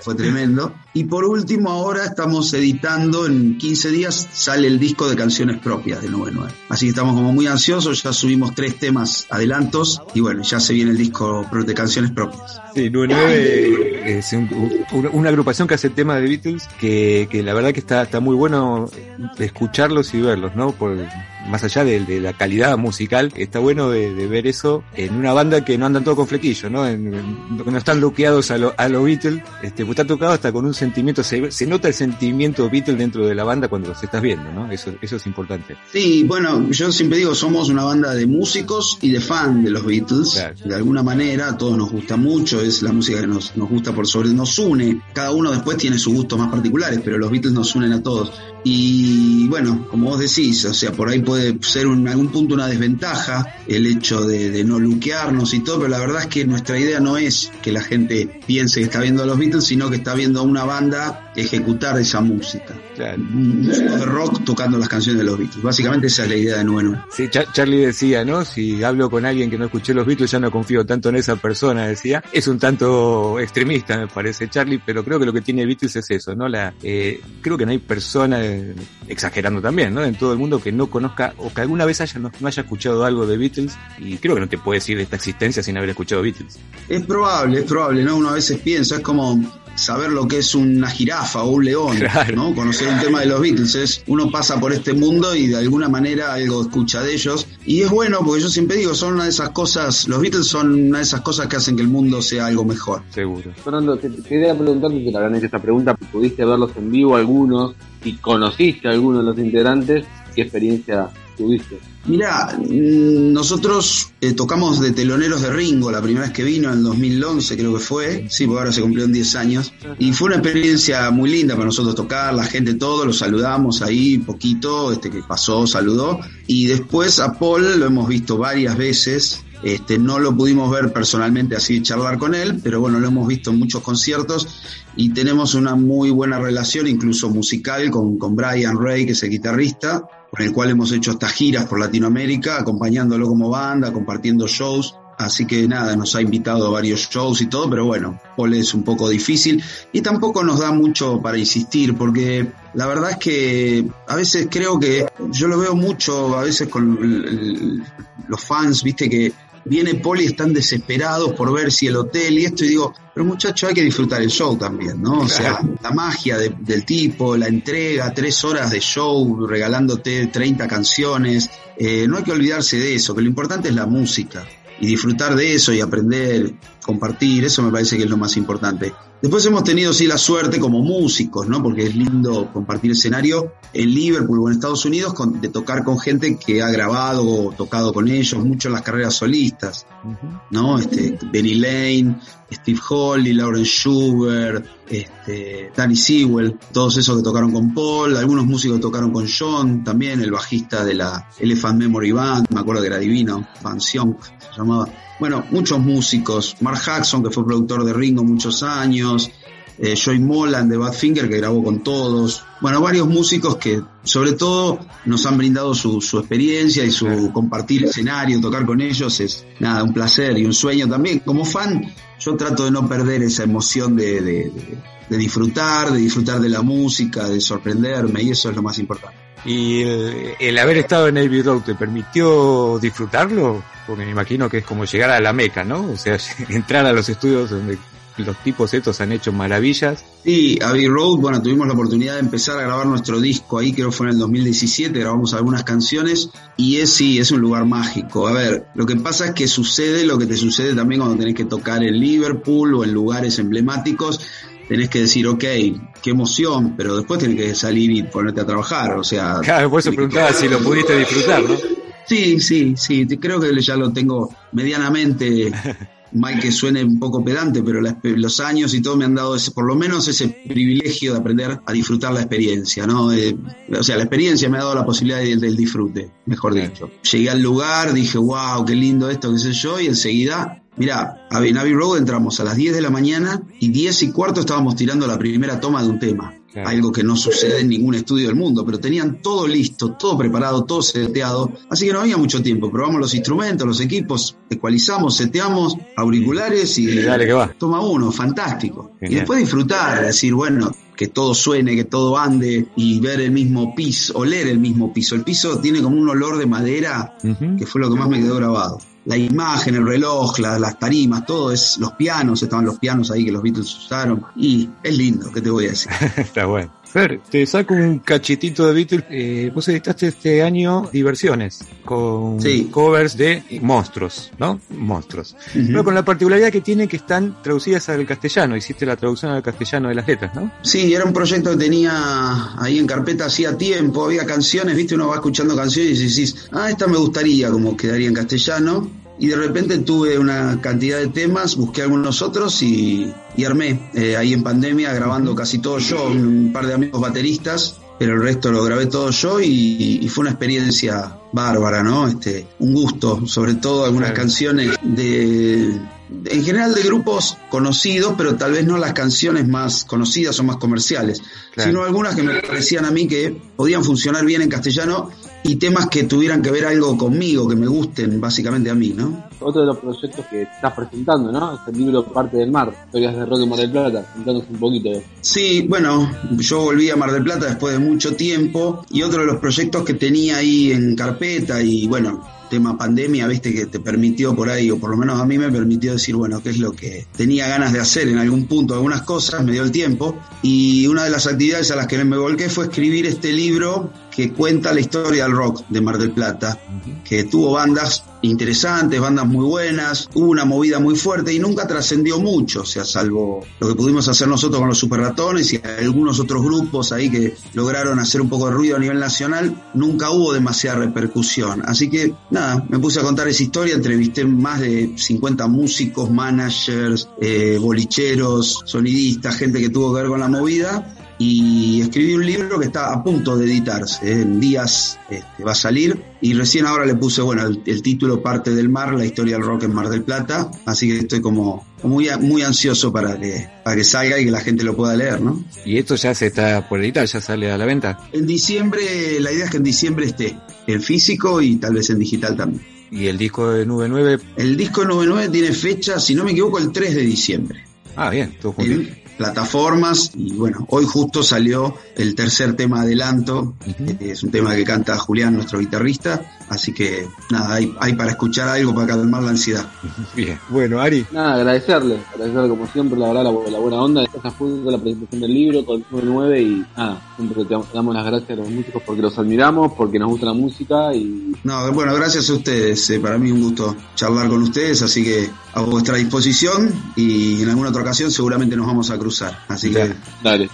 Fue tremendo. Y por último, ahora estamos editando, en 15 días sale el disco de canciones propias de 99. Así que estamos como muy ansiosos, ya subimos tres temas adelantos y bueno, ya se viene el disco de canciones propias. Sí, 99 es un- un- una agrupación que hace temas de Beatles que, que la verdad que está, está muy bueno escucharlos y verlos, ¿no? Por, más allá de, de la calidad musical, está bueno de, de ver eso en una banda que no andan todo con flequillo, ¿no? En- en- no están bloqueados a los a los Beatles, este, pues está tocado hasta con un sentimiento, se, se nota el sentimiento Beatles dentro de la banda cuando los estás viendo, ¿no? Eso, eso es importante. Sí, bueno, yo siempre digo, somos una banda de músicos y de fan de los Beatles. De alguna manera, a todos nos gusta mucho, es la música que nos, nos gusta por sobre, nos une. Cada uno después tiene sus gustos más particulares, pero los Beatles nos unen a todos. Y bueno, como vos decís, o sea, por ahí puede ser un- en algún punto una desventaja el hecho de, de no luquearnos y todo, pero la verdad es que nuestra idea no es que la gente piense que está viendo a los Beatles, sino que está viendo a una banda ejecutar esa música. Claro. De rock tocando las canciones de los Beatles. Básicamente esa es la idea de Nueno. Sí, Cha- Charlie decía, ¿no? Si hablo con alguien que no escuché los Beatles, ya no confío tanto en esa persona, decía. Es un tanto extremista, me parece, Charlie, pero creo que lo que tiene Beatles es eso, ¿no? La, eh, creo que no hay persona, eh, exagerando también, ¿no? En todo el mundo que no conozca o que alguna vez haya, no, no haya escuchado algo de Beatles y creo que no te puedes ir de esta existencia sin haber escuchado Beatles. Es probable, es probable, ¿no? Uno a veces piensa, es como saber lo que es una jirafa o un león, Claro. ¿no? Conocer un tema de los Beatles. Es, uno pasa por este mundo y de alguna manera algo escucha de ellos. Y es bueno porque yo siempre digo, son una de esas cosas, los Beatles son una de esas cosas que hacen que el mundo sea algo mejor. Seguro. Fernando, te, te quería preguntarte, te la habrán hecho esta pregunta, ¿pudiste verlos en vivo algunos? Si conociste a alguno de los integrantes, ¿qué experiencia tuviste? Mirá, mm, nosotros eh, tocamos de teloneros de Ringo la primera vez que vino, en el 2011 creo que fue, sí, porque ahora se cumplieron 10 años, y fue una experiencia muy linda para nosotros tocar, la gente todo, lo saludamos ahí poquito, este que pasó, saludó, y después a Paul lo hemos visto varias veces, este, no lo pudimos ver personalmente así charlar con él, pero bueno, lo hemos visto en muchos conciertos y tenemos una muy buena relación, incluso musical, con, con Brian Ray, que es el guitarrista, con el cual hemos hecho estas giras por Latinoamérica, acompañándolo como banda, compartiendo shows. Así que nada, nos ha invitado a varios shows y todo, pero bueno, Paul es un poco difícil y tampoco nos da mucho para insistir, porque la verdad es que a veces creo que yo lo veo mucho, a veces con los fans, viste que viene y están desesperados por ver si el hotel y esto, y digo, pero muchacho, hay que disfrutar el show también, ¿no? O sea, la magia de- del tipo, la entrega, tres horas de show, regalándote 30 canciones, eh, no hay que olvidarse de eso, que lo importante es la música y disfrutar de eso y aprender, compartir, eso me parece que es lo más importante. Después hemos tenido sí la suerte como músicos, ¿no? Porque es lindo compartir escenario en Liverpool o en Estados Unidos con- de tocar con gente que ha grabado o tocado con ellos, mucho en las carreras solistas, ¿no? Este, Benny Lane, Steve Holly, Lauren Schubert, este, Danny Sewell, todos esos que tocaron con Paul, algunos músicos que tocaron con John, también el bajista de la Elephant Memory Band, me acuerdo que era divino, Van Sion se llamaba. Bueno, muchos músicos, Mark Jackson, que fue productor de Ringo muchos años, eh, Joy Molan de Badfinger, que grabó con todos. Bueno, varios músicos que sobre todo nos han brindado su, su experiencia y su compartir escenario, tocar con ellos es nada, un placer y un sueño también. Como fan, yo trato de no perder esa emoción de, de- de- de disfrutar, de disfrutar de la música, de sorprenderme y eso es lo más importante. ¿Y el, haber estado en Abbey Road te permitió disfrutarlo? Porque me imagino que es como llegar a la meca, ¿no? O sea, entrar a los estudios donde los tipos estos han hecho maravillas. Sí, Abbey Road, bueno, tuvimos la oportunidad de empezar a grabar nuestro disco ahí, creo que fue en el 2017, grabamos algunas canciones y es sí, es un lugar mágico. A ver, lo que pasa es que sucede lo que te sucede también cuando tenés que tocar en Liverpool o en lugares emblemáticos, tenés que decir, ok, qué emoción, pero después tenés que salir y ponerte a trabajar, o sea... Claro, por eso preguntaba si lo pudiste disfrutar, ¿no? Sí, sí, sí, creo que ya lo tengo medianamente, mal que suene un poco pedante, pero la los años y todo me han dado ese, por lo menos ese privilegio de aprender a disfrutar la experiencia, ¿no? Eh, o sea, la experiencia me ha dado la posibilidad de- del disfrute, mejor dicho. Llegué al lugar, dije, wow, qué lindo esto, qué sé yo, y enseguida, mira, a en Abbey Road entramos a las 10 de la mañana y 10 y cuarto estábamos tirando la primera toma de un tema. Claro. Algo que no sucede en ningún estudio del mundo, pero tenían todo listo, todo preparado, todo seteado, así que no había mucho tiempo. Probamos los instrumentos, los equipos, ecualizamos, seteamos, auriculares y Y dale que va. toma uno, fantástico. Y después disfrutar, decir, bueno, que todo suene, que todo ande y ver el mismo piso, oler el mismo piso. El piso tiene como un olor de madera que fue lo que más me quedó grabado. La imagen, el reloj, la- las tarimas, todo es, los pianos, estaban los pianos ahí que los Beatles usaron. Y es lindo, ¿qué te voy a decir? Está bueno. Fer, te saco un cachitito de Beatles. Eh, vos editaste este año Diversiones con Sí. covers de monstruos, ¿no? Monstruos. Pero con la particularidad que tiene que están traducidas al castellano. Hiciste la traducción al castellano de las letras, ¿no? Sí, era un proyecto que tenía ahí en carpeta hacía tiempo, había canciones, viste, uno va escuchando canciones y decís, ah, esta me gustaría, como quedaría en castellano. Y de repente tuve una cantidad de temas, busqué algunos otros y, y armé. Eh, ahí en pandemia grabando casi todo yo, un, par de amigos bateristas, pero el resto lo grabé todo yo y, y fue una experiencia bárbara, ¿no? Este, un gusto, sobre todo algunas Claro. canciones de en general de grupos conocidos, pero tal vez no las canciones más conocidas o más comerciales, Claro. sino algunas que me parecían a mí que podían funcionar bien en castellano y temas que tuvieran que ver algo conmigo, que me gusten básicamente a mí, ¿no? Otro de los proyectos que estás presentando, ¿no? Es el libro Parte del Mar, historias de rock en Mar del Plata. Contanos un poquito de Sí, bueno, yo volví a Mar del Plata después de mucho tiempo y otro de los proyectos que tenía ahí en carpeta y bueno, tema pandemia, viste que te permitió por ahí, o por lo menos a mí me permitió decir, bueno, qué es lo que tenía ganas de hacer en algún punto, algunas cosas, me dio el tiempo y una de las actividades a las que me volqué fue escribir este libro que cuenta la historia del rock de Mar del Plata, que tuvo bandas interesantes, bandas muy buenas, hubo una movida muy fuerte y nunca trascendió mucho, o sea, salvo lo que pudimos hacer nosotros con los Super Ratones y algunos otros grupos ahí que lograron hacer un poco de ruido a nivel nacional, nunca hubo demasiada repercusión. Así que nada, me puse a contar esa historia, entrevisté más de 50 músicos, managers, eh, bolicheros, sonidistas, gente que tuvo que ver con la movida y escribí un libro que está a punto de editarse, ¿eh? en días este, va a salir y recién ahora le puse, bueno, el, el título Parte del Mar, la historia del rock en Mar del Plata, así que estoy como muy, muy ansioso para que, para que salga y que la gente lo pueda leer, ¿no? Y esto ya se está por editar, ya sale a la venta. En diciembre, la idea es que en diciembre esté en físico y tal vez en digital también. Y el disco de Nube 9, El disco 99 tiene fecha, si no me equivoco, el 3 de diciembre. ah, bien, todo juntito. en plataformas y bueno, hoy justo salió el tercer tema adelanto, es un tema que canta Julián, nuestro guitarrista, así que nada, hay, hay para escuchar algo para calmar la ansiedad. Bien. Bueno, Ari, Nada, agradecerle, agradecerle como siempre, la verdad, la, la buena onda. Esa fue la presentación del libro con el 9 y nada, siempre te damos las gracias a los músicos porque los admiramos, porque nos gusta la música y No, bueno, gracias a ustedes, eh, para mí un gusto charlar con ustedes, así que a vuestra disposición y en alguna otra ocasión seguramente nos vamos a cruzar. Así que dale.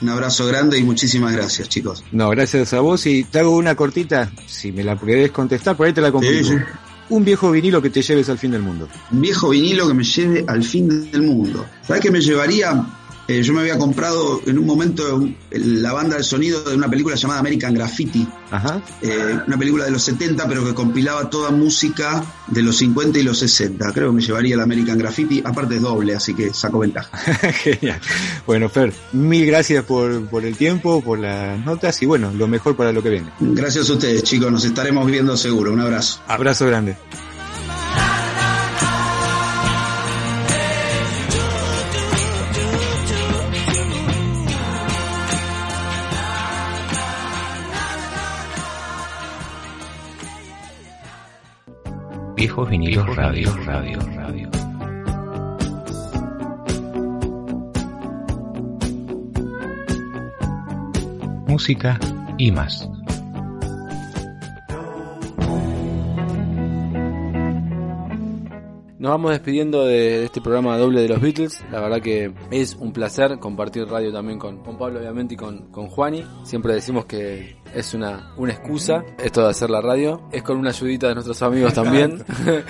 un abrazo grande y muchísimas gracias, chicos. no, gracias a vos y te hago una cortita, si me la querés contestar, por ahí te la complico. Sí, sí. Un viejo vinilo que te lleves al fin del mundo. un viejo vinilo que me lleve al fin del mundo. ¿Sabes qué me llevaría? Eh, yo me había comprado en un momento la banda de sonido de una película llamada American Graffiti, Ajá. eh, una película de los 70 pero que compilaba toda música de los 50 y los 60. Creo que me llevaría el American Graffiti, aparte es doble, así que saco ventaja. Genial. Bueno, Fer, mil gracias por, por el tiempo, por las notas y bueno, lo mejor para lo que viene. Gracias a ustedes chicos, nos estaremos viendo seguro. Un abrazo. Abrazo grande. Viejos vinilos radio, radio, radio. Música y más. Nos vamos despidiendo de, este programa doble de los Beatles. La verdad que es un placer compartir radio también con, con Pablo, obviamente, y con, con Juani. Siempre decimos que es una, una excusa esto de hacer la radio. Es con una ayudita de nuestros amigos también.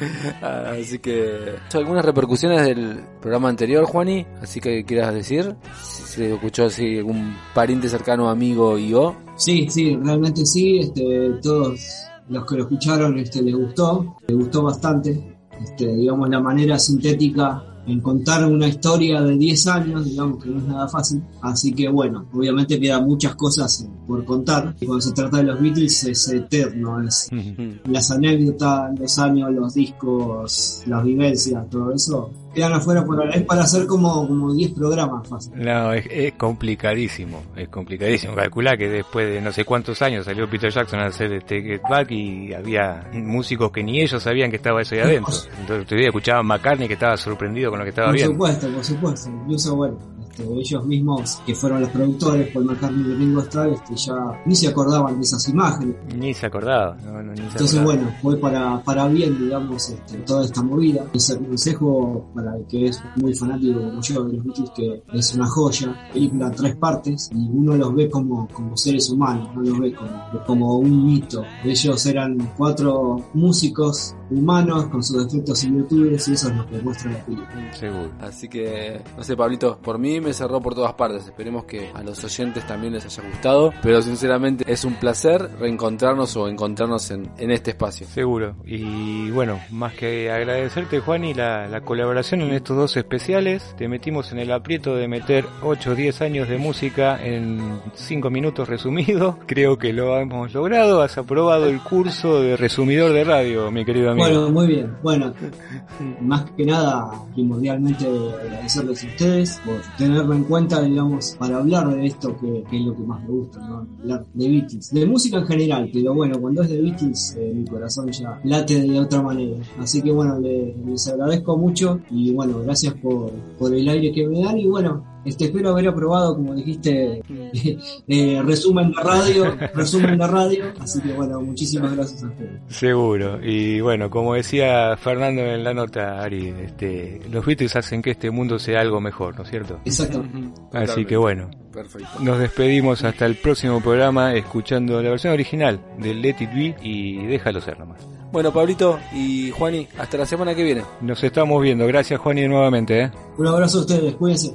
así que... Algunas repercusiones del programa anterior, Juani. Así que quieras decir. Si se escuchó así algún pariente cercano, amigo y o. Sí, sí, realmente sí. Este, todos los que lo escucharon este, les gustó, les gustó bastante. Este, digamos, la manera sintética en contar una historia de 10 años, digamos que no es nada fácil. Así que bueno, obviamente quedan muchas cosas eh, por contar. Y cuando se trata de los Beatles es eterno, es las anécdotas, los años, los discos, las vivencias, todo eso. Quedan afuera por ahora. Es para hacer como, como 10 programas fácil. No, es, es complicadísimo, es complicadísimo. Calculá que después de no sé cuántos años salió Peter Jackson a hacer este Get Back y había músicos que ni ellos sabían que estaba eso ahí adentro. Entonces todavía escuchaban McCartney que estaba sorprendido con lo que estaba Por viendo. supuesto, por supuesto. Incluso, bueno, este, ellos mismos, que fueron los productores, Paul McCartney y Ringo Starr, este, ya ni se acordaban de esas imágenes. Ni se acordaba. No, no, ni se Entonces, acordaba. bueno, fue para, para bien, digamos, este, toda esta movida. Ese consejo para el que es muy fanático como yo de los Beatles, que es una joya. Película tres partes y uno los ve como, como seres humanos, no los ve como, como un mito. Ellos eran cuatro músicos humanos con sus defectos y virtudes y eso es lo que muestra la película. Seguro. Así que, no sé, Pablito, por mí me cerró por todas partes. Esperemos que a los oyentes también les haya gustado. Pero sinceramente es un placer reencontrarnos o encontrarnos en, en este espacio. Seguro. Y bueno, más que agradecerte, Juan, y la, la colaboración en estos dos especiales, te metimos en el aprieto de meter 8 o 10 años de música en 5 minutos resumido. Creo que lo hemos logrado. Has aprobado el curso de resumidor de radio, mi querido amigo. Bueno, muy bien. Bueno, más que nada, primordialmente agradecerles a ustedes por tenerlo en cuenta, digamos, para hablar de esto que, que es lo que más me gusta, ¿no? Hablar de Beatles, de música en general, pero bueno, cuando es de Beatles, eh, mi corazón ya late de otra manera. Así que bueno, le- les agradezco mucho y bueno, gracias por, por el aire que me dan y bueno, este, espero haber aprobado, como dijiste, eh, resumen de radio, resumen de radio, así que bueno, muchísimas gracias a ustedes. Seguro. Y bueno, como decía Fernando en la nota, Ari, este, los Beatles hacen que este mundo sea algo mejor, ¿no es cierto? Exactamente. Así que bueno, Perfecto. nos despedimos hasta el próximo programa escuchando la versión original de Let It Be y déjalo ser nomás. Bueno, Pablito y Juani, hasta la semana que viene. Nos estamos viendo. Gracias, Juan, y nuevamente, ¿eh? Un abrazo a ustedes, cuídense.